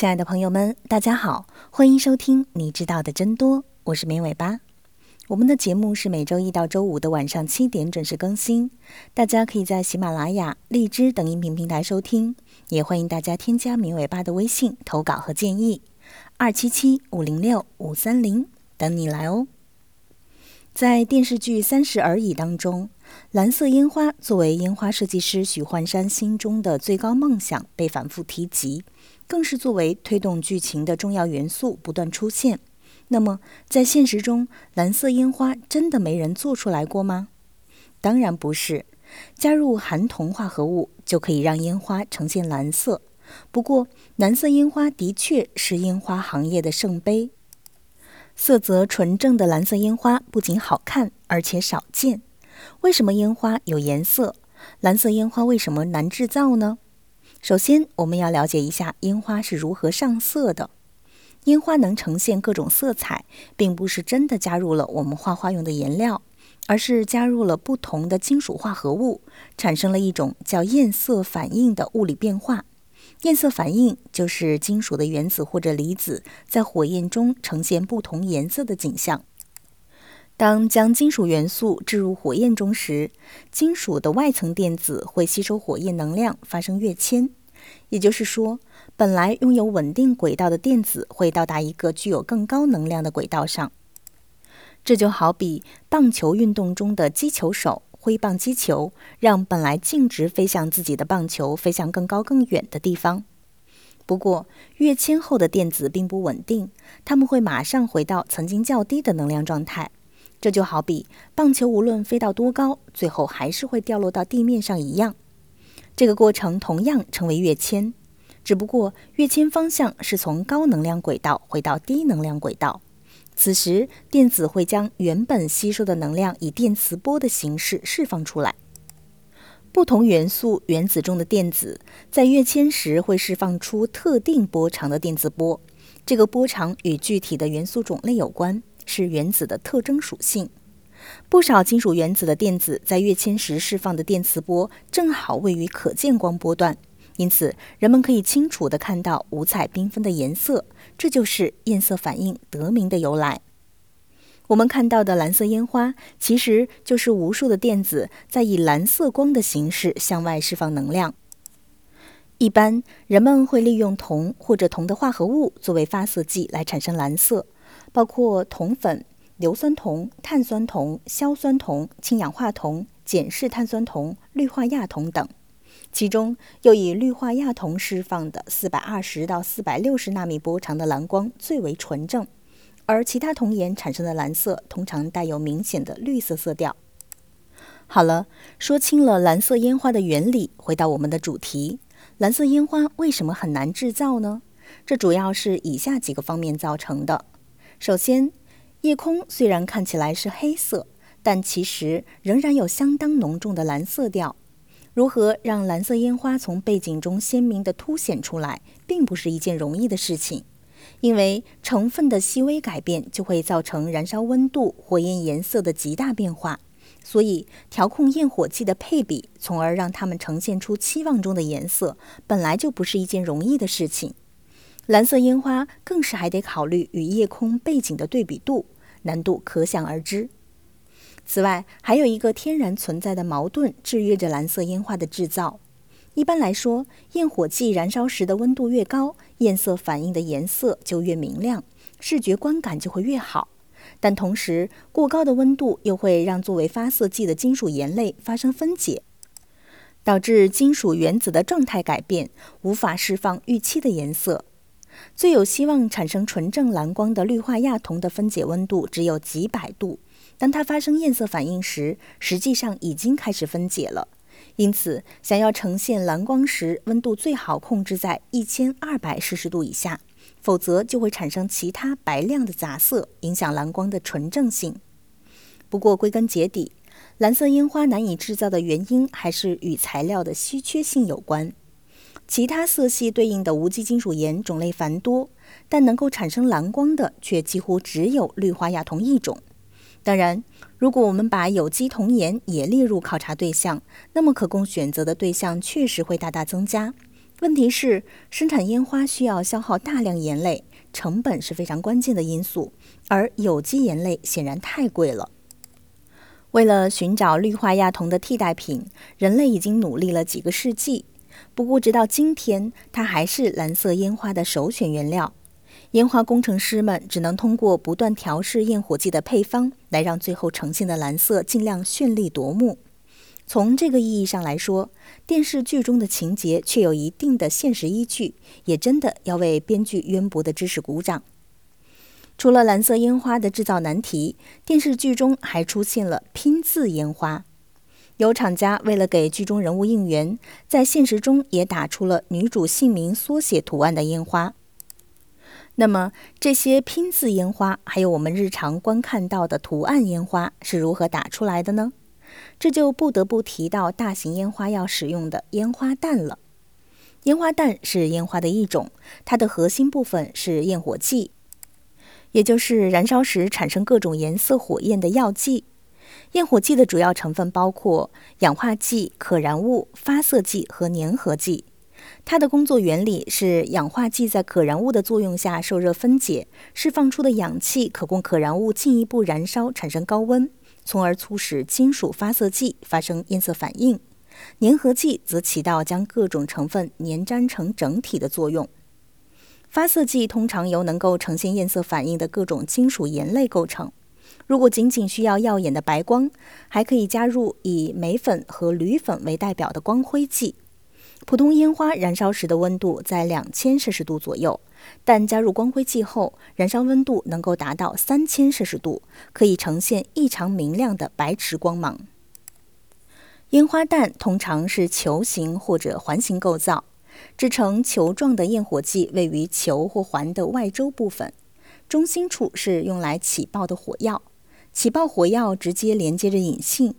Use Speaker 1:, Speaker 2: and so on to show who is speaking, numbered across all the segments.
Speaker 1: 亲爱的朋友们，大家好，欢迎收听《你知道的真多》，我是绵尾巴。我们的节目是每周一到周五的晚上七点准时更新，大家可以在喜马拉雅、荔枝等音频平台收听，也欢迎大家添加绵尾巴的微信投稿和建议，二七七五零六五三零，等你来哦。在电视剧《三十而已》当中，蓝色烟花作为烟花设计师许幻山心中的最高梦想被反复提及，更是作为推动剧情的重要元素不断出现。那么，在现实中，蓝色烟花真的没人做出来过吗？当然不是，加入含铜化合物就可以让烟花呈现蓝色。不过，蓝色烟花的确是烟花行业的圣杯。色泽纯正的蓝色烟花不仅好看，而且少见。为什么烟花有颜色？蓝色烟花为什么难制造呢？首先，我们要了解一下烟花是如何上色的。烟花能呈现各种色彩，并不是真的加入了我们画画用的颜料，而是加入了不同的金属化合物，产生了一种叫焰色反应的物理变化。焰色反应就是金属的原子或者离子在火焰中呈现不同颜色的景象。当将金属元素置入火焰中时，金属的外层电子会吸收火焰能量，发生跃迁。也就是说，本来拥有稳定轨道的电子会到达一个具有更高能量的轨道上。这就好比棒球运动中的击球手。挥棒击球，让本来径直飞向自己的棒球飞向更高更远的地方。不过，跃迁后的电子并不稳定，它们会马上回到曾经较低的能量状态。这就好比棒球无论飞到多高，最后还是会掉落到地面上一样。这个过程同样称为跃迁，只不过跃迁方向是从高能量轨道回到低能量轨道。此时，电子会将原本吸收的能量以电磁波的形式释放出来。不同元素原子中的电子在跃迁时会释放出特定波长的电磁波，这个波长与具体的元素种类有关，是原子的特征属性。不少金属原子的电子在跃迁时释放的电磁波正好位于可见光波段。因此，人们可以清楚地看到五彩缤纷的颜色，这就是焰色反应得名的由来。我们看到的蓝色烟花，其实就是无数的电子在以蓝色光的形式向外释放能量。一般人们会利用铜或者铜的化合物作为发色剂来产生蓝色，包括铜粉、硫酸铜、碳酸铜、硝酸铜、氢氧化铜、碱式碳酸铜、氯化亚铜等。其中又以氯化亚铜释放的四百二十到四百六十纳米波长的蓝光最为纯正，而其他铜盐产生的蓝色通常带有明显的绿色色调。好了，说清了蓝色烟花的原理，回到我们的主题：蓝色烟花为什么很难制造呢？这主要是以下几个方面造成的。首先，夜空虽然看起来是黑色，但其实仍然有相当浓重的蓝色调。如何让蓝色烟花从背景中鲜明地凸显出来，并不是一件容易的事情，因为成分的细微改变就会造成燃烧温度、火焰颜色的极大变化。所以，调控焰火剂的配比，从而让它们呈现出期望中的颜色，本来就不是一件容易的事情。蓝色烟花更是还得考虑与夜空背景的对比度，难度可想而知。此外，还有一个天然存在的矛盾制约着蓝色烟花的制造。一般来说，焰火剂燃烧时的温度越高，焰色反应的颜色就越明亮，视觉观感就会越好。但同时，过高的温度又会让作为发色剂的金属盐类发生分解，导致金属原子的状态改变，无法释放预期的颜色。最有希望产生纯正蓝光的氯化亚铜的分解温度只有几百度。当它发生焰色反应时，实际上已经开始分解了。因此，想要呈现蓝光时，温度最好控制在一千二百摄氏度以下，否则就会产生其他白亮的杂色，影响蓝光的纯正性。不过，归根结底，蓝色烟花难以制造的原因还是与材料的稀缺性有关。其他色系对应的无机金属盐种类繁多，但能够产生蓝光的却几乎只有氯化亚铜一种。当然，如果我们把有机铜盐也列入考察对象，那么可供选择的对象确实会大大增加。问题是，生产烟花需要消耗大量盐类，成本是非常关键的因素，而有机盐类显然太贵了。为了寻找氯化亚铜的替代品，人类已经努力了几个世纪。不过，直到今天，它还是蓝色烟花的首选原料。烟花工程师们只能通过不断调试焰火剂的配方，来让最后呈现的蓝色尽量绚丽夺目。从这个意义上来说，电视剧中的情节却有一定的现实依据，也真的要为编剧渊博的知识鼓掌。除了蓝色烟花的制造难题，电视剧中还出现了拼字烟花。有厂家为了给剧中人物应援，在现实中也打出了女主姓名缩写图案的烟花。那么，这些拼字烟花，还有我们日常观看到的图案烟花，是如何打出来的呢？这就不得不提到大型烟花要使用的烟花弹了。烟花弹是烟花的一种，它的核心部分是焰火剂，也就是燃烧时产生各种颜色火焰的药剂。焰火剂的主要成分包括氧化剂、可燃物、发色剂和粘合剂。它的工作原理是，氧化剂在可燃物的作用下受热分解，释放出的氧气可供可燃物进一步燃烧，产生高温。从而促使金属发色剂发生焰色反应，粘合剂则起到将各种成分粘粘成整体的作用。发色剂通常由能够呈现焰色反应的各种金属盐类构成。如果仅仅需要耀眼的白光，还可以加入以镁粉和铝粉为代表的光辉剂。普通烟花燃烧时的温度在两千摄氏度左右。但加入光辉剂后，燃烧温度能够达到三千摄氏度，可以呈现异常明亮的白炽光芒。烟花弹通常是球形或者环形构造，制成球状的焰火剂位于球或环的外周部分，中心处是用来起爆的火药，起爆火药直接连接着引信。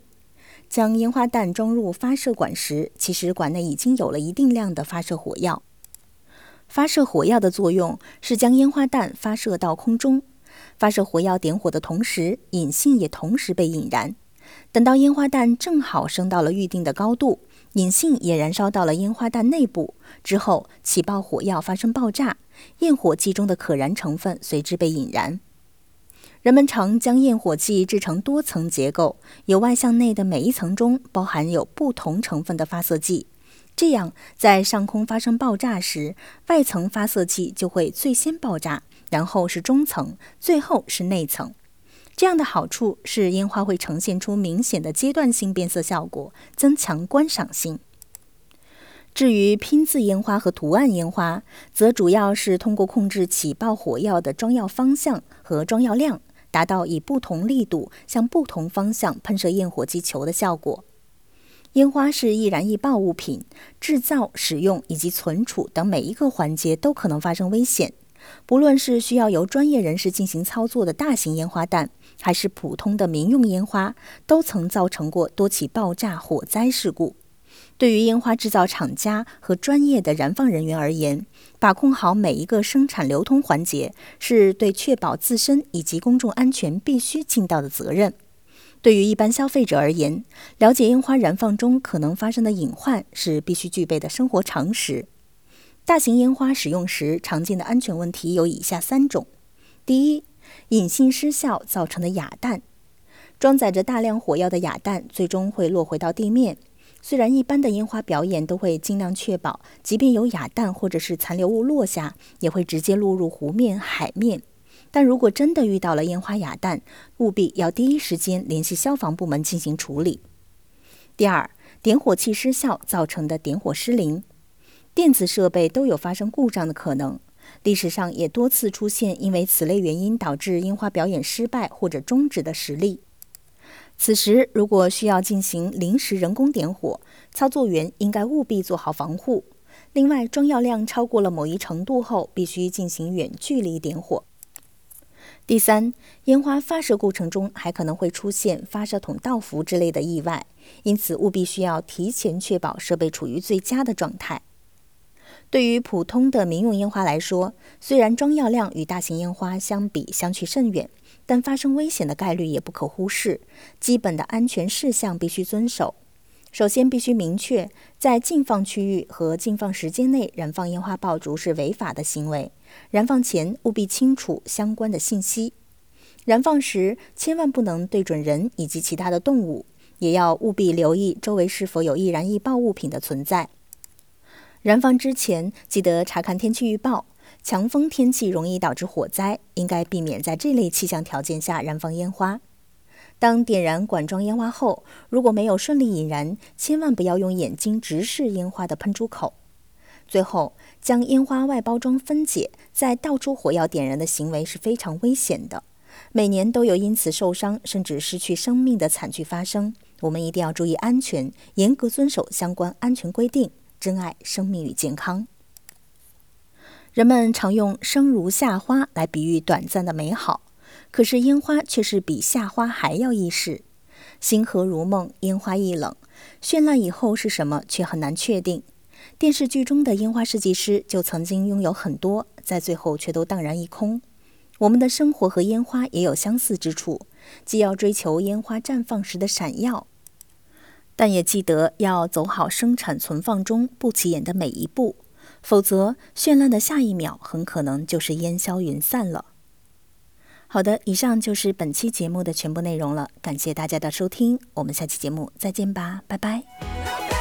Speaker 1: 将烟花弹装入发射管时，其实管内已经有了一定量的发射火药。发射火药的作用是将烟花弹发射到空中，发射火药点火的同时，引信也同时被引燃。等到烟花弹正好升到了预定的高度，引信也燃烧到了烟花弹内部之后，起爆火药发生爆炸，焰火剂中的可燃成分随之被引燃。人们常将焰火剂制成多层结构，由外向内的每一层中包含有不同成分的发色剂。这样，在上空发生爆炸时，外层发色剂就会最先爆炸，然后是中层，最后是内层。这样的好处是烟花会呈现出明显的阶段性变色效果，增强观赏性。至于拼字烟花和图案烟花，则主要是通过控制起爆火药的装药方向和装药量，达到以不同力度向不同方向喷射焰火剂球的效果。烟花是易燃易爆物品，制造、使用以及存储等每一个环节都可能发生危险。不论是需要由专业人士进行操作的大型烟花弹，还是普通的民用烟花，都曾造成过多起爆炸、火灾事故。对于烟花制造厂家和专业的燃放人员而言，把控好每一个生产流通环节，是对确保自身以及公众安全必须尽到的责任。对于一般消费者而言，了解烟花燃放中可能发生的隐患是必须具备的生活常识。大型烟花使用时常见的安全问题有以下三种：第一，引信失效造成的哑弹。装载着大量火药的哑弹最终会落回到地面。虽然一般的烟花表演都会尽量确保，即便有哑弹或者是残留物落下，也会直接落入湖面、海面。但如果真的遇到了烟花哑弹，务必要第一时间联系消防部门进行处理。第二，点火器失效造成的点火失灵，电子设备都有发生故障的可能。历史上也多次出现因为此类原因导致烟花表演失败或者终止的实例。此时如果需要进行临时人工点火，操作员应该务必做好防护。另外，装药量超过了某一程度后，必须进行远距离点火。第三，烟花发射过程中还可能会出现发射筒倒伏之类的意外，因此务必需要提前确保设备处于最佳的状态。对于普通的民用烟花来说，虽然装药量与大型烟花相比相去甚远，但发生危险的概率也不可忽视。基本的安全事项必须遵守。首先必须明确，在禁放区域和禁放时间内燃放烟花爆竹是违法的行为。燃放前务必清楚相关的信息。燃放时千万不能对准人以及其他的动物，也要务必留意周围是否有易燃易爆物品的存在。燃放之前记得查看天气预报，强风天气容易导致火灾，应该避免在这类气象条件下燃放烟花。当点燃管状烟花后，如果没有顺利引燃，千万不要用眼睛直视烟花的喷出口。最后，将烟花外包装分解再倒出火药点燃的行为是非常危险的，每年都有因此受伤甚至失去生命的惨剧发生。我们一定要注意安全，严格遵守相关安全规定，珍爱生命与健康。人们常用“生如夏花”来比喻短暂的美好。可是烟花却是比夏花还要易逝。星河如梦，烟花易冷。绚烂以后是什么，却很难确定。电视剧中的烟花设计师就曾经拥有很多，在最后却都荡然一空。我们的生活和烟花也有相似之处，既要追求烟花绽放时的闪耀，但也记得要走好生产存放中不起眼的每一步，否则绚烂的下一秒很可能就是烟消云散了。好的，以上就是本期节目的全部内容了，感谢大家的收听，我们下期节目再见吧，拜拜。